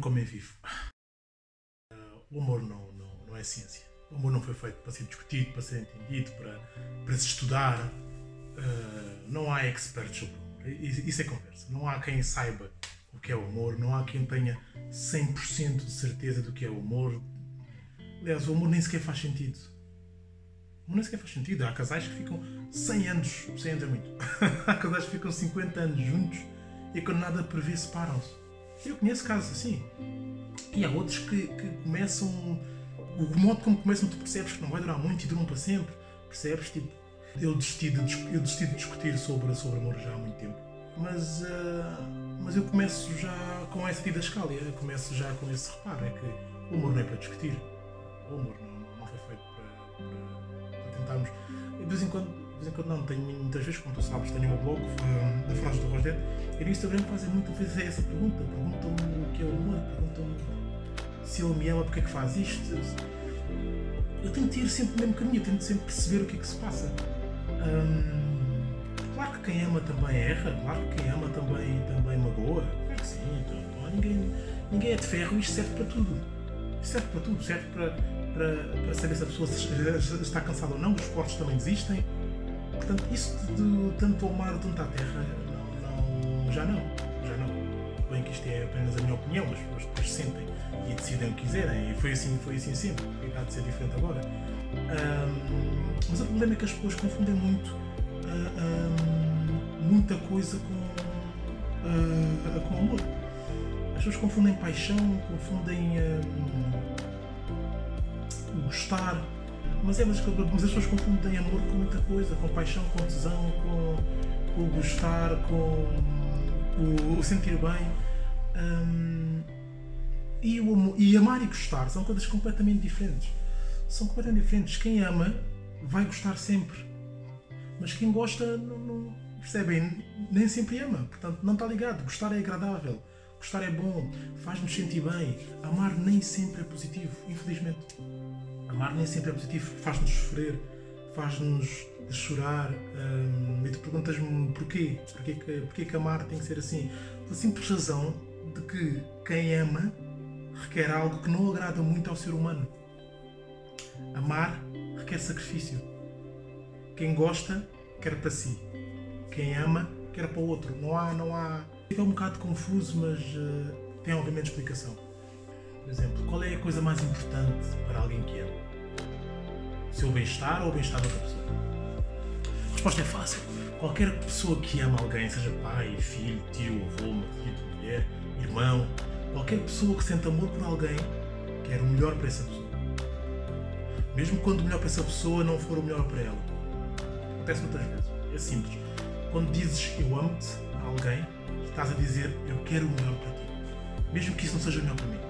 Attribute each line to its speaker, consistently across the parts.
Speaker 1: como homem vivo. Uh, o amor não, não, não é ciência. O amor não foi feito para ser discutido, para ser entendido, para, para se estudar. Uh, não há experts sobre o amor. Isso é conversa. Não há quem saiba o que é o amor, não há quem tenha 100% de certeza do que é o amor. Aliás, o amor nem sequer faz sentido. O amor nem sequer faz sentido. Há casais que ficam 100 anos, 100 anos é muito. há casais que ficam 50 anos juntos e quando nada prevê separam-se. Eu conheço casos assim. E há outros que, que começam. O modo como começam, tu percebes que não vai durar muito e duram para sempre. Percebes? Tipo, eu desisti de, eu desisti de discutir sobre, sobre amor já há muito tempo. Mas, uh, mas eu começo já com essa didascália, eu começo já com esse reparo: é que o amor não é para discutir. O amor não, não foi feito para, para, para tentarmos. De vez em quando em quando não, tenho muitas vezes, como tu sabes, tenho um blog da frase do Rosette, e no Instagram fazem muitas vezes essa pergunta, perguntam-me o que é o amor, perguntam-me se ele me ama, porque é que faz isto. Eu tento ir sempre no mesmo caminho, eu tento sempre perceber o que é que se passa. Hum, claro que quem ama também erra, claro que quem ama também, também magoa, claro que sim, então, então, ninguém, ninguém é de ferro isto serve para tudo. Serve para tudo, serve para, para, para saber se a pessoa está cansada ou não, os cortes também existem, Portanto, isso de tanto ao mar, tanto à terra, não, não, já não. Já não. Bem que isto é apenas a minha opinião, as pessoas depois sentem e decidem o que quiserem. E foi assim, foi assim sempre. Há de ser diferente agora. Um, mas o problema é que as pessoas confundem muito um, muita coisa com, uh, com amor. As pessoas confundem paixão, confundem um, gostar mas é, mas, mas as pessoas confundem amor com muita coisa, com paixão, com tesão, com, o gostar, com o, o sentir bem. Um, e, o, e amar e gostar são coisas completamente diferentes. São completamente diferentes. Quem ama vai gostar sempre. Mas quem gosta, não, não percebem, nem sempre ama. Portanto, não está ligado. Gostar é agradável. Gostar é bom. Faz-nos sentir bem. Amar nem sempre é positivo, infelizmente. Amar nem sempre é positivo, faz-nos sofrer, faz-nos chorar. Hum, e tu perguntas-me porquê? Porquê que, porquê que amar tem que ser assim? Pela simples razão de que quem ama requer algo que não agrada muito ao ser humano. Amar requer sacrifício. Quem gosta quer para si. Quem ama quer para o outro. Não há, não há. É um bocado confuso, mas uh, tem obviamente explicação. Por exemplo, qual é a coisa mais importante para alguém que ama? seu bem-estar ou o bem-estar da outra pessoa? A resposta é fácil. Qualquer pessoa que ama alguém, seja pai, filho, tio, avô, marido, mulher, irmão, qualquer pessoa que sente amor por alguém, quer o melhor para essa pessoa. Mesmo quando o melhor para essa pessoa não for o melhor para ela. Acontece muitas vezes. É simples. Quando dizes eu amo-te a alguém, estás a dizer eu quero o melhor para ti. Mesmo que isso não seja o melhor para mim.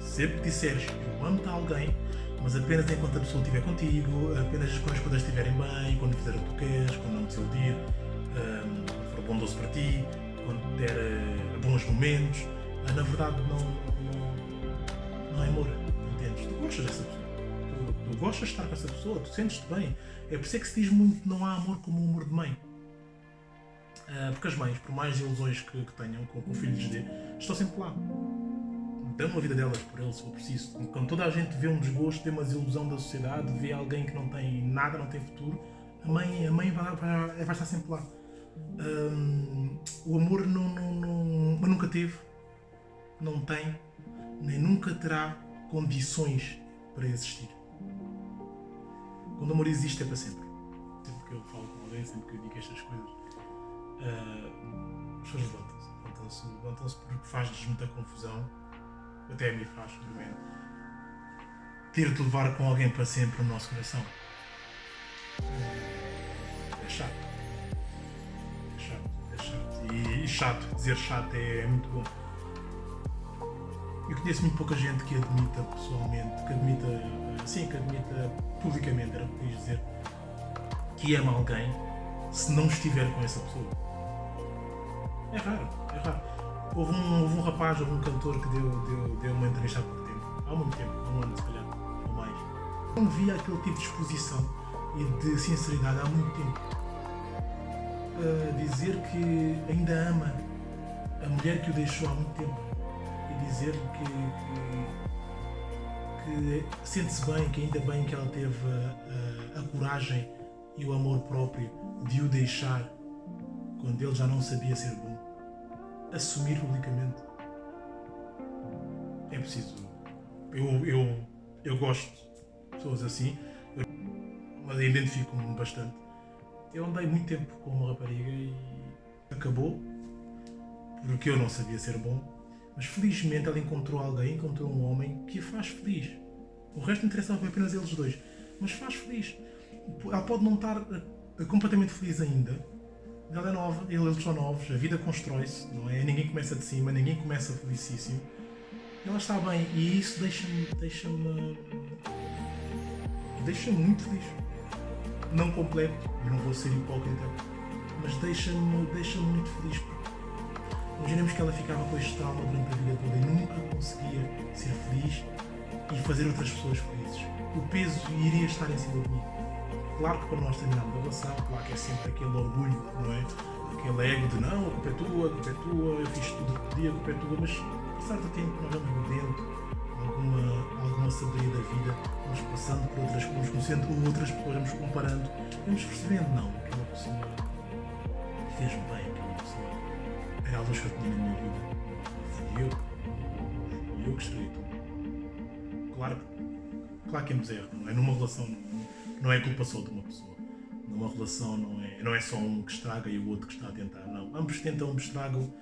Speaker 1: Sempre que disseres eu amo-te a alguém, mas apenas enquanto a pessoa estiver contigo, apenas quando as coisas estiverem bem, quando fizer o que tu queres, quando não te iludir, um, quando for bondoso para ti, quando der uh, bons momentos. Uh, na verdade, não, não, não é amor, entendes? Tu gostas dessa pessoa. Tu, tu, gostas de estar com essa pessoa, tu sentes-te bem. É por isso é que se diz muito não há amor como o amor de mãe. Uh, porque as mães, por mais ilusões que, que tenham com, com filhos de, estão sempre lá dão a vida delas por ele, se for preciso. Quando toda a gente vê um desgosto, vê uma desilusão da sociedade, vê alguém que não tem nada, não tem futuro, a mãe, a mãe vai, vai, vai estar sempre lá. Um, o amor não, não, não, nunca teve, não tem, nem nunca terá condições para existir. Quando o amor existe é para sempre. Sempre que eu falo com alguém, sempre que eu digo estas coisas, uh, as pessoas levantam-se. Levantam-se levantam porque faz-lhes muita confusão até me faz, obviamente, ter de levar com alguém para sempre o nosso coração. É chato. É chato, é chato. E, e chato, dizer chato é, é muito bom. Eu conheço muito pouca gente que admita pessoalmente, que admita, sim, que admita publicamente, era o que quis dizer, que ama alguém se não estiver com essa pessoa. É raro, é raro. Houve um, houve um rapaz, houve um cantor que deu, deu, deu uma entrevista há pouco tempo, há muito tempo, há um ano se calhar, ou mais. Não via aquele tipo de exposição e de sinceridade há muito tempo. Dizer que ainda ama a mulher que o deixou há muito tempo e dizer que, que, que sente-se bem, que ainda bem que ela teve a, a, a coragem e o amor próprio de o deixar quando ele já não sabia ser bom. Assumir publicamente. É preciso. Eu, eu, eu gosto de pessoas assim, mas identifico-me bastante. Eu andei muito tempo com uma rapariga e acabou porque eu não sabia ser bom. Mas felizmente ela encontrou alguém, encontrou um homem que a faz feliz. O resto interessava apenas eles dois, mas faz feliz. Ela pode não estar eh, completamente feliz ainda. Ela é nova, eles são novos, a vida constrói-se, não é? Ninguém começa de cima, ninguém começa felicíssimo. Ela está bem e isso deixa-me. deixa-me. deixa-me muito feliz. Não completo, eu não vou ser hipócrita, mas deixa-me deixa muito feliz. Imaginemos que ela ficava com este trauma durante a vida toda e nunca conseguia ser feliz e fazer outras pessoas felizes. O peso iria estar em cima de mim. Claro que quando nós terminamos a relação, claro que é sempre aquele orgulho, não é? Aquele ego de não, a culpa é tua, a culpa é tua, eu fiz tudo o que podia, a culpa é tua, mas passar do tempo nós vamos mudando alguma, alguma sabedoria da vida, vamos passando por outras, vamos conhecendo outras pessoas, vamos comparando, vamos percebendo, não, aquela pessoa fez-me bem, aquela pessoa era a luz que eu tinha na minha vida. Fui eu. Eu que estraguei tudo. Claro, claro que temos erro, não é? Numa relação não é culpa só de uma pessoa. Numa relação não é, não é só um que estraga e o outro que está a tentar, não. Ambos tentam, ambos estragam.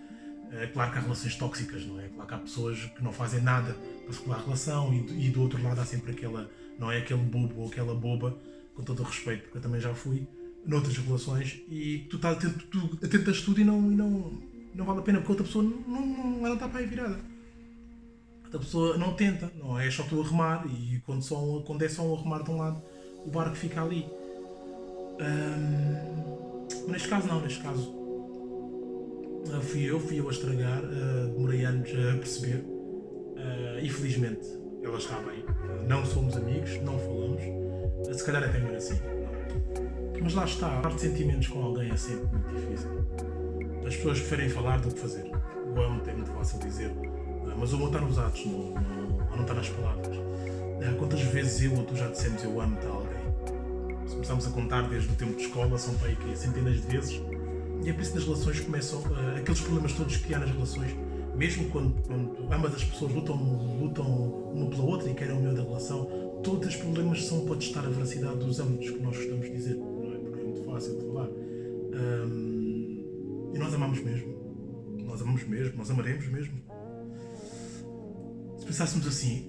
Speaker 1: É claro que há relações tóxicas, não é? Claro que há pessoas que não fazem nada para segurar a relação e, e do outro lado há sempre aquela, não é? Aquele bobo ou aquela boba, com todo o respeito, porque eu também já fui noutras relações e tu, tá, tu, tu atentas tudo e não, e não, não vale a pena porque outra pessoa não, não, não está para aí virada. Outra pessoa não tenta, não é só tu a remar e quando, só quando é só um a remar de um lado, o barco fica ali. Um, neste caso não, neste caso uh, fui eu, fui eu a estragar, uh, demorei anos a perceber uh, e felizmente ela está bem. não somos amigos, não falamos, se calhar até melhor assim. Mas lá está, falar de sentimentos com alguém é sempre muito difícil. As pessoas preferem falar do que fazer. O amo é muito fácil dizer, mas o amor está nos atos, não, não, está nas palavras. Quantas vezes eu ou tu já dissemos eu amo-te a alguém? Se começamos a contar desde o tempo de escola, são para aí que centenas de vezes. E é por isso que nas relações começam uh, aqueles problemas todos que há nas relações, mesmo quando, quando ambas as pessoas lutam, lutam uma pela outra e querem o melhor da relação, todos os problemas são para testar a veracidade dos âmbitos que nós gostamos de dizer, não é? Porque é muito fácil de falar. Um, e nós amamos mesmo. Nós amamos mesmo, nós amaremos mesmo. Se pensássemos assim,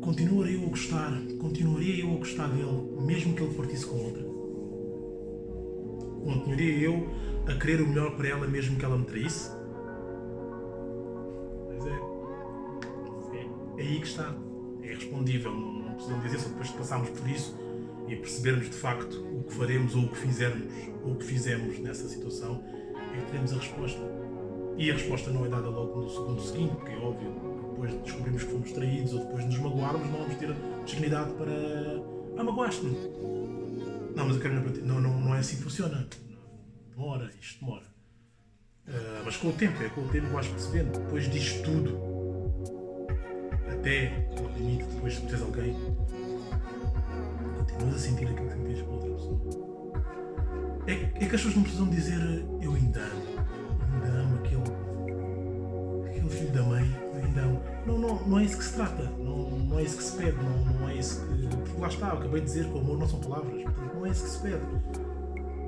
Speaker 1: continuaria eu a gostar, continuaria eu a gostar dele, mesmo que ele partisse com outra? Continuaria eu a querer o melhor para ela, mesmo que ela me traísse? É. É, é aí que está. É respondível. Não, não precisamos dizer só depois de passarmos por isso e percebermos de facto o que faremos ou o que fizermos ou o que fizemos nessa situação, é que teremos a resposta. E a resposta não é dada logo no segundo seguinte, porque é óbvio, depois de descobrirmos que fomos traídos ou depois de nos magoarmos, não vamos ter dignidade para. Ah, magoaste-me. Não, mas eu quero para ti. Não, não, não é assim que funciona. Demora, isto demora. Uh, mas com o tempo, é com o tempo que vais percebendo. Depois disto tudo, até ao limite, depois de alguém, continuas a sentir aquilo que sentias com outra pessoa. É, é que as pessoas não precisam dizer eu ainda amo, ainda amo aquele, filho da mãe então, não, não, não é isso que se trata, não, não é isso que se pede, não, não é isso que. Porque lá está, acabei de dizer que o amor não são palavras, portanto, não é isso que se pede.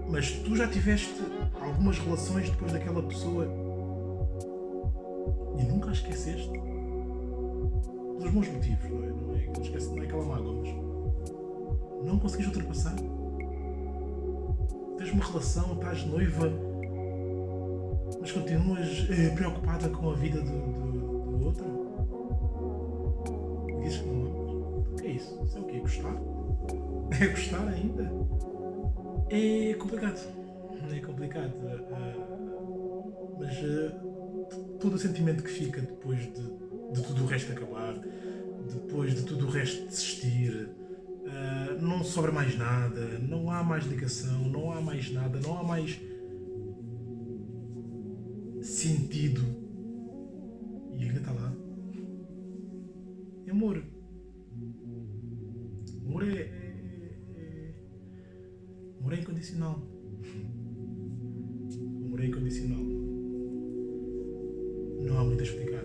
Speaker 1: Mas tu já tiveste algumas relações depois daquela pessoa e nunca a esqueceste? Pelos bons motivos, não é? Não é, não esquece, não é aquela mágoa, mas não conseguiste ultrapassar. Tens uma relação, estás noiva, mas continuas eh, preocupada com a vida do, do outra e dizes que não amas. Que é isso? Isso é o quê? Gostar? É gostar ainda? É complicado. É complicado. Uh, mas uh, todo o sentimento que fica depois de, de tudo o resto acabar, depois de tudo o resto desistir, uh, não sobra mais nada, não há mais ligação, não há mais nada, não há mais sentido E ainda está lá. É amor. Amor é, é, é. Amor é incondicional. Amor é incondicional. Não há muito a explicar.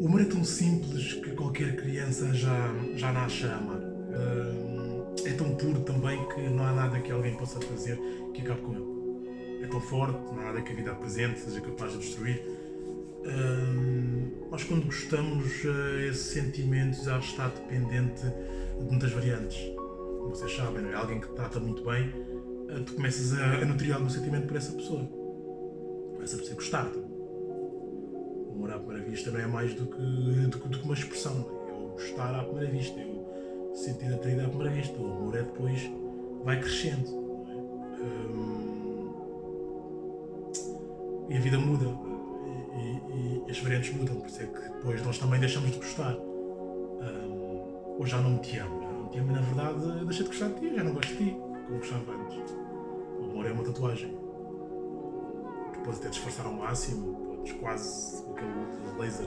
Speaker 1: O amor é tão simples que qualquer criança já, já nasce a amar. Hum, é tão puro também que não há nada que alguém possa fazer que acabe com ele. Tão forte, nada que a vida apresente seja capaz de destruir. Nós, quando gostamos, eh, esse sentimento já está dependente de muitas variantes. Como vocês sabem, não é? Alguém que te trata muito bem, eh, tu começas a, nutrir algum sentimento por essa pessoa. Começa a gostar-te amor à primeira vista não é mais do que, do, do que uma expressão. É o gostar à primeira vista, é o sentir atraído à primeira vista. O amor é depois, vai crescendo. É? E a vida muda. E, e, e, as variantes mudam. Por isso é que depois nós também deixamos de gostar. Hum, ou já não te amo. Já não te amo e na verdade deixei de gostar de ti, já não gosto de ti, como gostava antes. O amor é uma tatuagem. Tu podes até disfarçar ao máximo, podes quase com aquele laser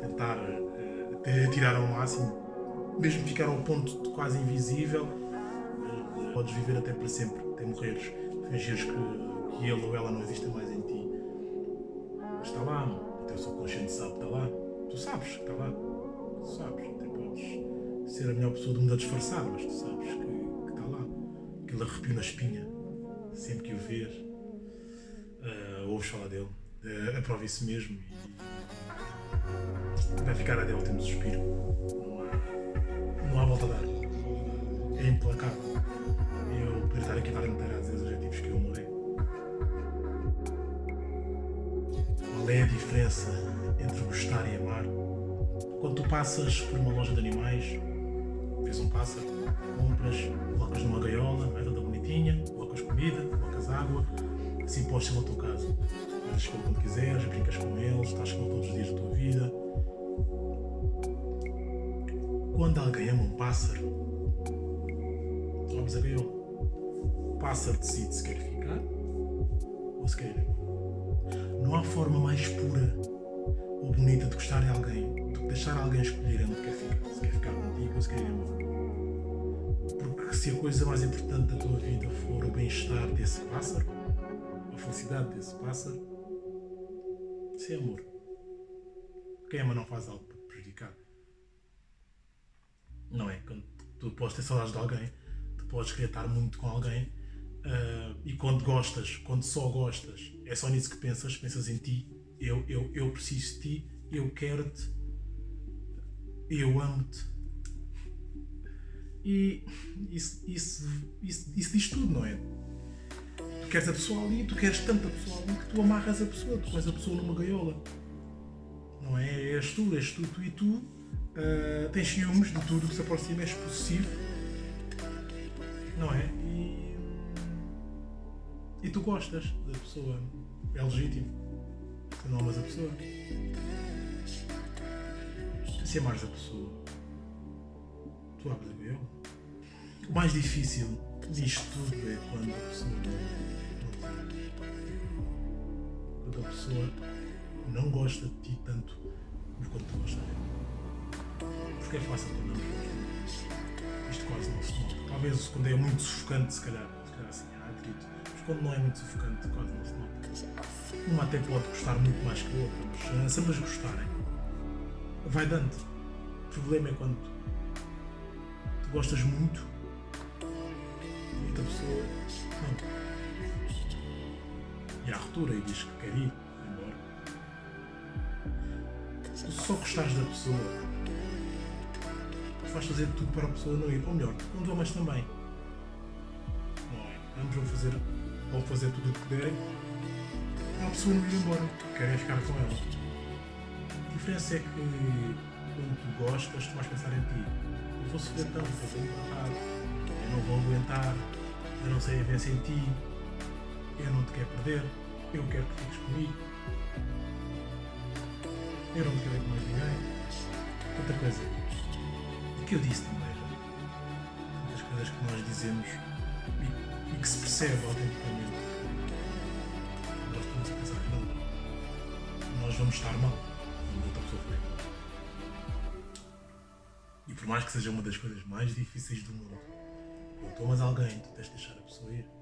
Speaker 1: tentar uh, tirar ao máximo, mesmo ficar ao ponto de quase invisível, uh, podes viver até para sempre, até morreres, fingires que, que ele ou ela não existe mais em ti. Mas está lá, o teu subconsciente sabe que está lá, tu sabes que está lá, tu sabes, até podes ser a melhor pessoa do mundo a disfarçar, mas tu sabes que, que está lá, aquele arrepio na espinha, sempre que o vês, uh, ouves falar dele uh, aprova isso mesmo e vai ficar até o último suspiro. Não há, não há volta a dar. É implacável. Eu poderia estar aqui a inteira a dizer os adjetivos que eu morei. Diferença entre gostar e amar? Quando tu passas por uma loja de animais, vês um pássaro, compras, colocas numa gaiola, é toda bonitinha, colocas comida, colocas água, assim podes ser na tua casa podes com quando quiseres, brincas com eles, estás com todos os dias da tua vida. Quando alguém ama um pássaro, vamos a gaiola. O pássaro decide se quer ficar ou se quer ir embora. Não há forma mais pura ou bonita de gostar de alguém do que deixar alguém escolher onde quer ficar. Se quer ficar contigo ou se quer ir embora. Porque se a coisa mais importante da tua vida for o bem-estar desse pássaro, a felicidade desse pássaro, isso é amor. Quem ama não faz algo para prejudicar. Não é? Quando tu podes ter saudades de alguém, tu podes querer estar muito com alguém uh, e quando gostas, quando só gostas, é só nisso que pensas, pensas em ti. Eu, eu, eu preciso de ti, eu quero-te, eu amo-te. E isso, isso, isso, isso diz tudo, não é? queres a pessoa ali, tu queres tanta pessoa ali que tu amarras a pessoa, tu pões a pessoa numa gaiola. Não é? És tu, és tu, tu e tu. Uh, tens ciúmes de tudo que se aproxima, és possessivo. Não é? E, tu gostas da pessoa. É legítimo. Tu não amas a pessoa. Se amares a pessoa, tu abres a gaiola. O mais difícil disto tudo é quando a pessoa quando a pessoa não gosta de ti tanto quanto tu gostas dela. Porque é fácil quando não gosta. Isto quase não se nota. Talvez quando é muito sufocante, se calhar, se calhar assim, ah, acredito. Quando não é muito sufocante, quase não se nota. Uma até pode gostar muito mais que a outra, mas se ambas gostarem, vai dando. O problema é quando tu gostas muito e outra pessoa não e à ruptura e diz que quer ir embora. Tu só gostares da pessoa, vais fazer tudo para a pessoa não ir. Ou melhor, quando amas também. Não é? Ambos vão fazer, vão fazer tudo o que puderem para a pessoa não ir embora. Querem ficar com ela. A diferença é que quando tu gostas, tu vais pensar em ti. Eu vou sofrer tanto, eu vou empurrar, eu não vou aguentar, eu não sei viver sem ti, eu não te quero perder, eu quero que fiques comigo, eu não te quero com mais ninguém. Outra coisa, o que eu disse também muitas coisas que nós dizemos que se percebe autenticamente, nós estamos a pensar que não, nós vamos estar mal, a outra pessoa foi. E por mais que seja uma das coisas mais difíceis do mundo, quando tu amas alguém, tu tens de deixar a pessoa ir.